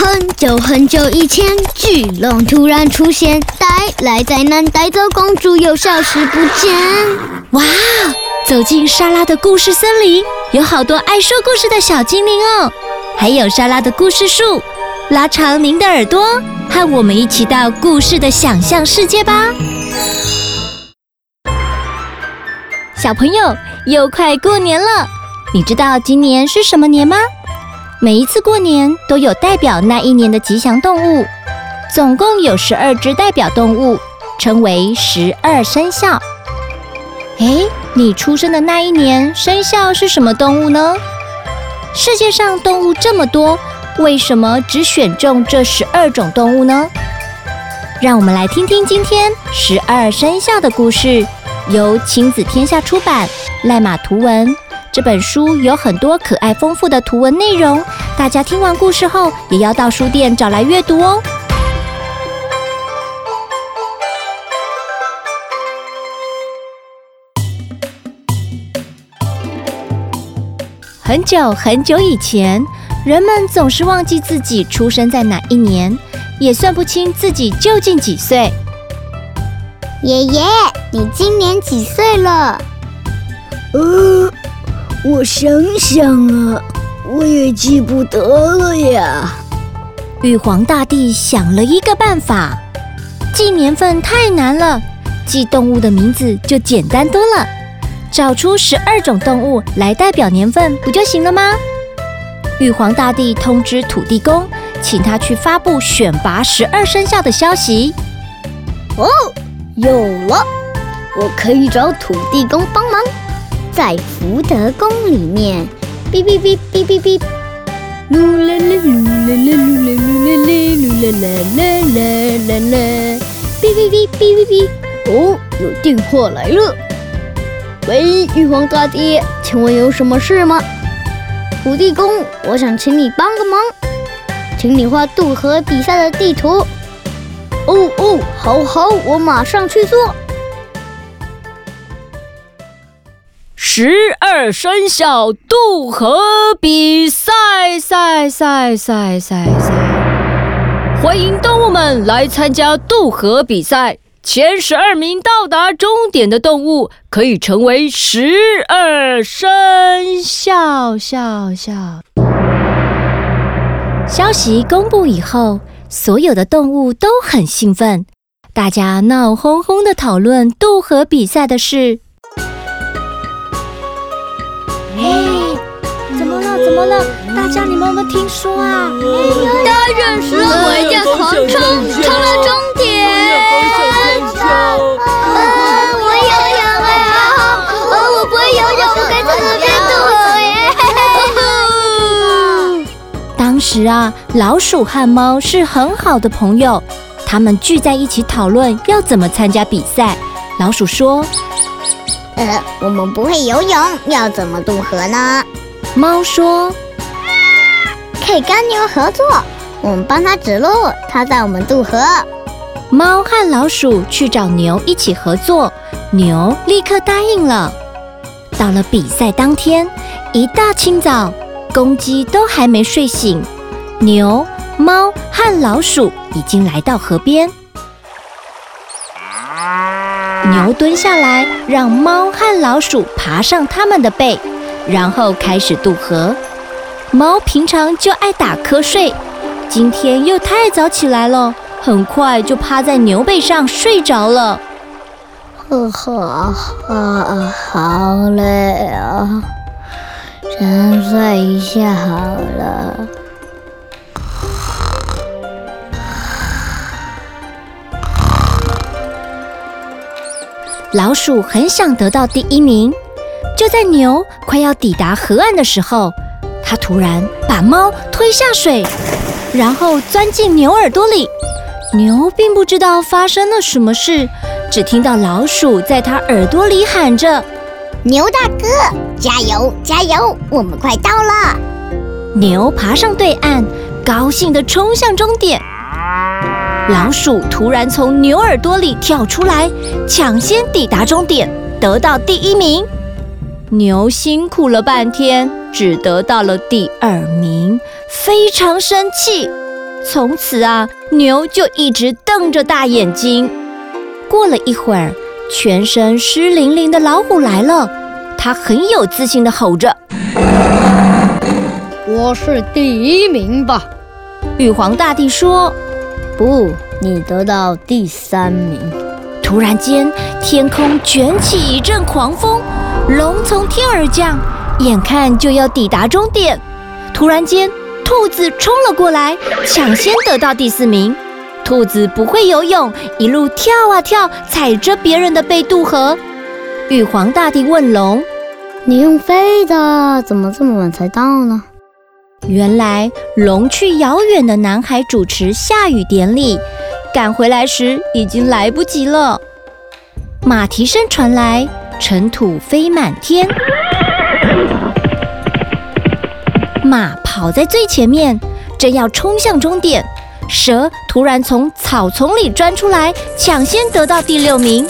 很久很久以前，巨龙突然出现，带来灾难，带走公主，又消失不见。哇！走进莎拉的故事森林，有好多爱说故事的小精灵哦，还有莎拉的故事树。拉长您的耳朵，和我们一起到故事的想象世界吧。小朋友，又快过年了，你知道今年是什么年吗？每一次过年都有代表那一年的吉祥动物，总共有十二只代表动物，称为十二生肖。哎，你出生的那一年生肖是什么动物呢？世界上动物这么多，为什么只选中这十二种动物呢？让我们来听听今天十二生肖的故事，由亲子天下出版，赖马图文。这本书有很多可爱丰富的图文内容，大家听完故事后也要到书店找来阅读哦。很久很久以前，人们总是忘记自己出生在哪一年，也算不清自己究竟几岁。爷爷，你今年几岁了？呃。我想想啊，我也记不得了呀。玉皇大帝想了一个办法，记年份太难了，记动物的名字就简单多了，找出十二种动物来代表年份不就行了吗？玉皇大帝通知土地公，请他去发布选拔十二生肖的消息。哦，有了，我可以找土地公帮忙。在福德宫里面，哔哔哔哔哔哔，噜啦啦噜啦啦噜啦噜啦啦噜啦啦啦啦啦，哔哔哔哔哔哔。哦，有电话来了。喂，玉皇大帝，请问有什么事吗？土地公，我想请你帮个忙，请你画渡河比赛的地图。哦哦，好好，我马上去做。十二生肖渡河比赛，赛赛赛赛赛！欢迎动物们来参加渡河比赛。前十二名到达终点的动物可以成为十二生肖。笑笑。消息公布以后，所有的动物都很兴奋，大家闹哄哄的讨论渡河比赛的事。怎么了？大家你们有没有听说啊？当然是我一定要狂冲，冲到终点！我游泳啊！我不会游泳，我该怎么变渡河耶？当时啊，老鼠和猫是很好的朋友，他们聚在一起讨论要怎么参加比赛。老鼠说：“呃，我们不会游泳，要怎么渡河呢？”猫说：“可以跟牛合作，我们帮他指路，他带我们渡河。”猫和老鼠去找牛一起合作，牛立刻答应了。到了比赛当天，一大清早，公鸡都还没睡醒，牛、猫和老鼠已经来到河边。牛蹲下来，让猫和老鼠爬上它们的背。然后开始渡河。猫平常就爱打瞌睡，今天又太早起来了，很快就趴在牛背上睡着了。呵呵，啊，好累啊，先睡一下好了。老鼠很想得到第一名。就在牛快要抵达河岸的时候，它突然把猫推下水，然后钻进牛耳朵里。牛并不知道发生了什么事，只听到老鼠在它耳朵里喊着：“牛大哥，加油加油，我们快到了！”牛爬上对岸，高兴地冲向终点。老鼠突然从牛耳朵里跳出来，抢先抵达终点，得到第一名。牛辛苦了半天，只得到了第二名，非常生气。从此啊，牛就一直瞪着大眼睛。过了一会儿，全身湿淋淋的老虎来了，它很有自信地吼着：“我是第一名吧？”玉皇大帝说：“不，你得到第三名。”突然间，天空卷起一阵狂风，龙从天而降，眼看就要抵达终点。突然间，兔子冲了过来，抢先得到第四名。兔子不会游泳，一路跳啊跳，踩着别人的背渡河。玉皇大帝问龙：“你用飞的，怎么这么晚才到呢？”原来龙去遥远的南海主持下雨典礼。赶回来时已经来不及了。马蹄声传来，尘土飞满天。马跑在最前面，正要冲向终点。蛇突然从草丛里钻出来，抢先得到第六名。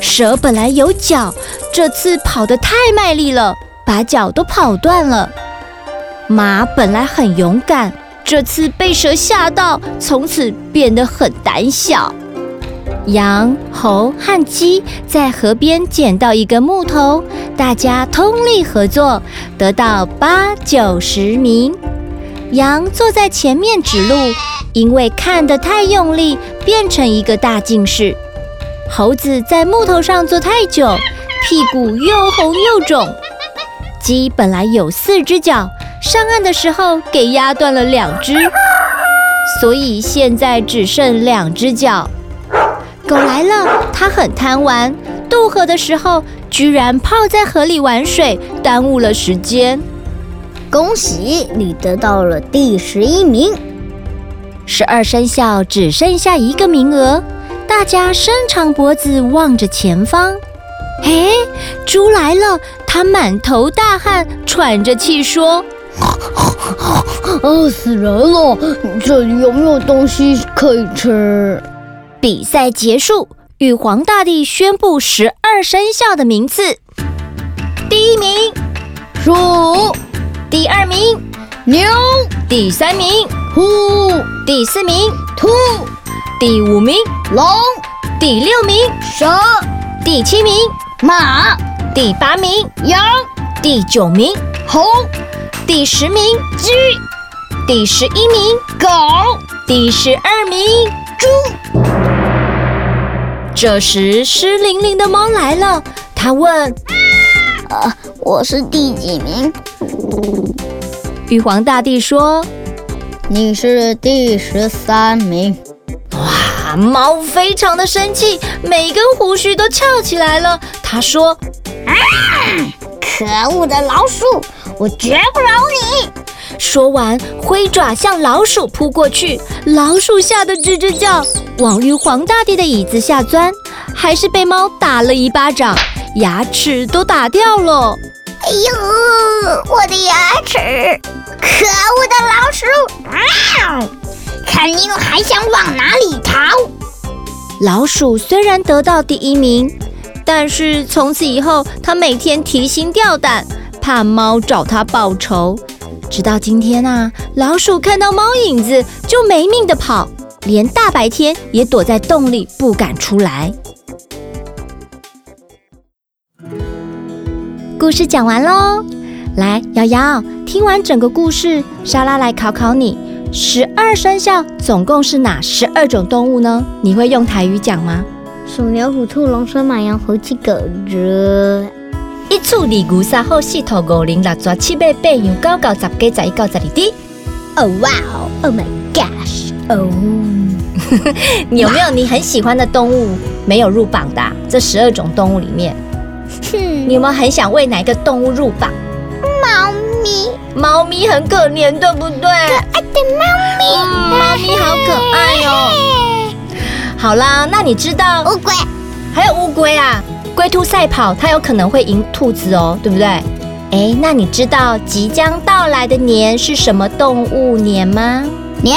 蛇本来有脚，这次跑得太卖力了，把脚都跑断了。马本来很勇敢。这次被蛇吓到，从此变得很胆小。羊、猴和鸡在河边捡到一根木头，大家通力合作，得到八九十名。羊坐在前面指路，因为看得太用力，变成一个大近视。猴子在木头上坐太久，屁股又红又肿。鸡本来有四只脚。上岸的时候给压断了两只，所以现在只剩两只脚。狗来了，它很贪玩，渡河的时候居然泡在河里玩水，耽误了时间。恭喜你得到了第十一名。十二生肖只剩下一个名额，大家伸长脖子望着前方。哎，猪来了，它满头大汗，喘着气说。饿死人了！这里有没有东西可以吃？比赛结束，玉皇大帝宣布十二生肖的名次：第一名鼠，第二名牛，第三名虎，第四名兔，第五名龙，第六名蛇，第七名马，第八名羊，第九名猴。第十名鸡，第十一名狗，第十二名猪。这时，湿淋淋的猫来了，它问：“呃，我是第几名？”玉皇大帝说：“你是第十三名。”哇，猫非常的生气，每根胡须都翘起来了。他说：“啊，可恶的老鼠！”我绝不饶你！说完，挥爪向老鼠扑过去。老鼠吓得吱吱叫，往玉皇大帝的椅子下钻，还是被猫打了一巴掌，牙齿都打掉了。哎呦，我的牙齿！可恶的老鼠！啊！看你还想往哪里逃？老鼠虽然得到第一名，但是从此以后，它每天提心吊胆。怕猫找它报仇，直到今天啊，老鼠看到猫影子就没命的跑，连大白天也躲在洞里不敢出来。故事讲完喽，来，瑶瑶，听完整个故事，莎拉来考考你：十二生肖总共是哪十二种动物呢？你会用台语讲吗？鼠、牛、虎、兔、龙、蛇、马、羊、猴、鸡、狗、猪。一处二牛三号四兔五零六蛇七八八羊九九十鸡十一九十二只。哦哇哦，Oh my gosh！哦，你有没有你很喜欢的动物没有入榜的啊？这十二种动物里面，你有没有很想为哪一个动物入榜？猫咪，猫咪很可怜，对不对？可爱的猫咪，嗯，猫咪好可爱哦。好啦，那你知道乌龟，还有乌龟啊？龟兔赛跑，它有可能会赢兔子哦，对不对？哎，那你知道即将到来的年是什么动物年吗？牛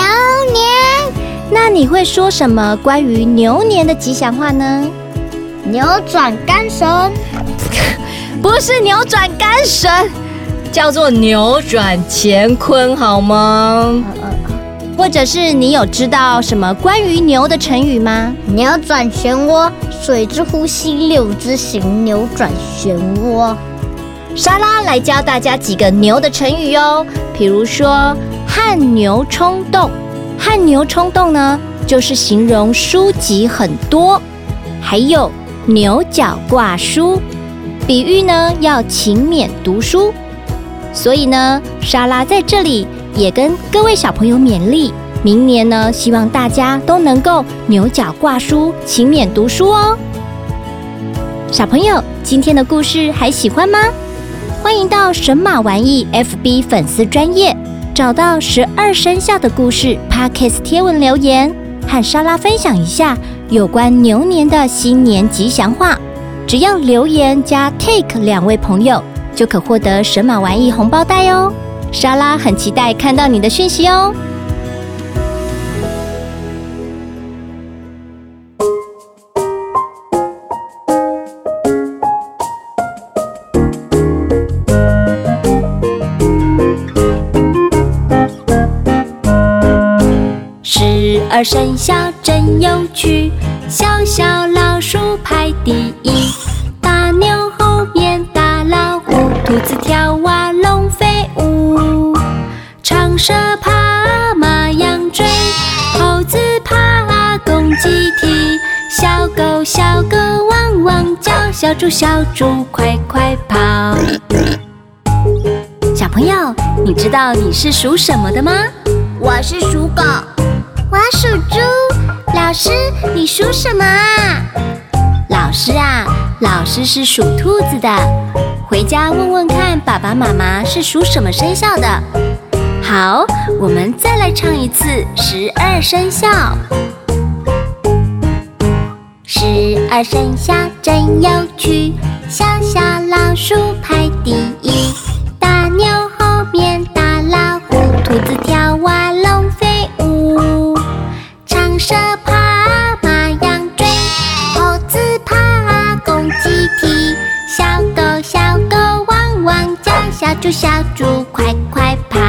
年。那你会说什么关于牛年的吉祥话呢？扭转干绳。不是扭转干绳，叫做扭转乾坤，好吗？或者是你有知道什么关于牛的成语吗？扭转漩涡，水之呼吸，六之行，扭转漩涡。莎拉来教大家几个牛的成语哦，比如说汗牛充栋，汗牛充栋呢，就是形容书籍很多；还有牛角挂书，比喻呢要勤勉读书。所以呢，莎拉在这里也跟各位小朋友勉励，明年呢，希望大家都能够牛角挂书，勤勉读书哦。小朋友，今天的故事还喜欢吗？欢迎到神马玩意 FB 粉丝专页，找到十二生肖的故事 Podcast 贴文留言，和莎拉分享一下有关牛年的新年吉祥话。只要留言加 Take 两位朋友。就可获得神马玩意红包袋哦！莎拉很期待看到你的讯息哦。二生肖真有趣，小小老鼠排第一。大牛后面大老虎兔子跳蛙，龙飞舞；长蛇爬，马羊追；猴子爬，公鸡啼；小狗小狗汪汪叫；小猪小猪快快跑。小朋友，你知道你是属什么的吗？我是属狗。我属猪。老师，你属什么啊？老师啊，老师是属兔子的。回家问问看，爸爸妈妈是属什么生肖的？好，我们再来唱一次十二生肖。十二生肖真有趣，小小老鼠排第猪小猪快快跑！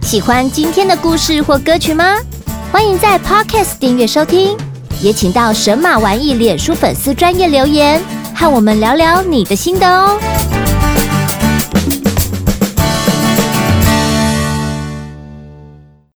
喜欢今天的故事或歌曲吗？欢迎在 Podcast 订阅收听，也请到神马玩意脸书粉丝专业留言，和我们聊聊你的心得哦。